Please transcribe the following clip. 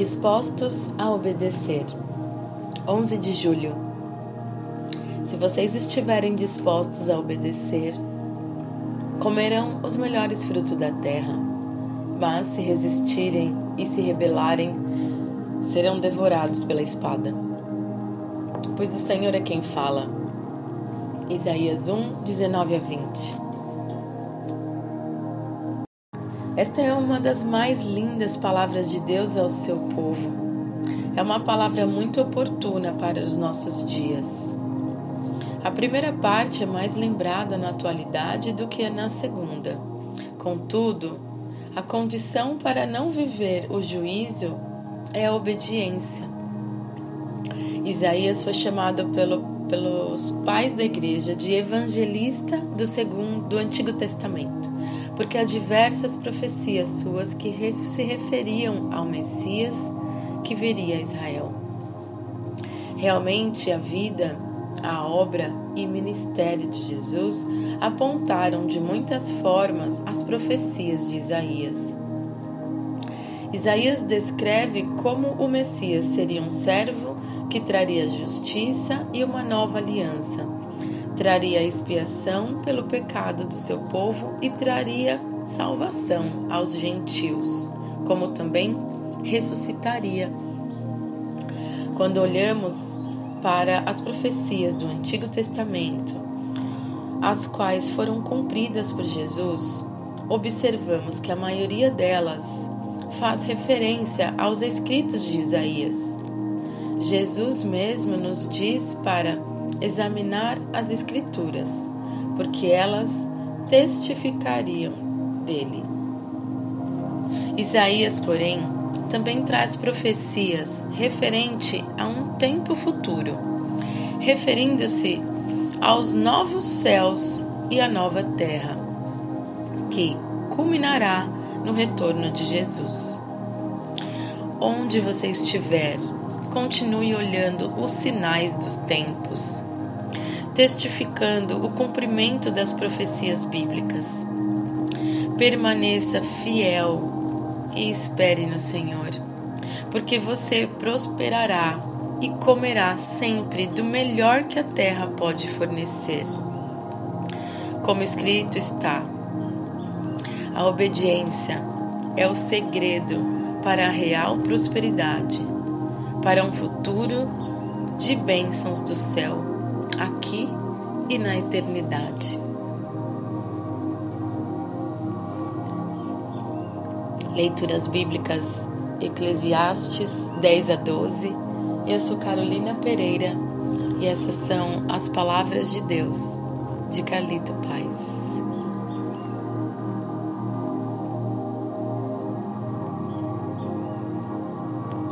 Dispostos a obedecer. 11 de julho. Se vocês estiverem dispostos a obedecer, comerão os melhores frutos da terra. Mas se resistirem e se rebelarem, serão devorados pela espada. Pois o Senhor é quem fala. Isaías 1, 19 a 20. Esta é uma das mais lindas palavras de Deus ao seu povo. É uma palavra muito oportuna para os nossos dias. A primeira parte é mais lembrada na atualidade do que na segunda. Contudo, a condição para não viver o juízo é a obediência. Isaías foi chamado pelo, pelos pais da igreja de evangelista do segundo do Antigo Testamento porque há diversas profecias suas que se referiam ao Messias que viria a Israel. Realmente, a vida, a obra e ministério de Jesus apontaram de muitas formas as profecias de Isaías. Isaías descreve como o Messias seria um servo que traria justiça e uma nova aliança traria expiação pelo pecado do seu povo e traria salvação aos gentios, como também ressuscitaria. Quando olhamos para as profecias do Antigo Testamento, as quais foram cumpridas por Jesus, observamos que a maioria delas faz referência aos escritos de Isaías. Jesus mesmo nos diz para examinar as Escrituras, porque elas testificariam dele. Isaías, porém, também traz profecias referente a um tempo futuro, referindo-se aos novos céus e à nova terra, que culminará no retorno de Jesus. Onde você estiver, continue olhando os sinais dos tempos testificando o cumprimento das profecias bíblicas. Permaneça fiel e espere no Senhor, porque você prosperará e comerá sempre do melhor que a terra pode fornecer. Como escrito está, a obediência é o segredo para a real prosperidade, para um futuro de bênçãos do céu aqui e na eternidade. Leituras Bíblicas Eclesiastes 10 a 12. Eu sou Carolina Pereira e essas são as palavras de Deus de Carlito Paz.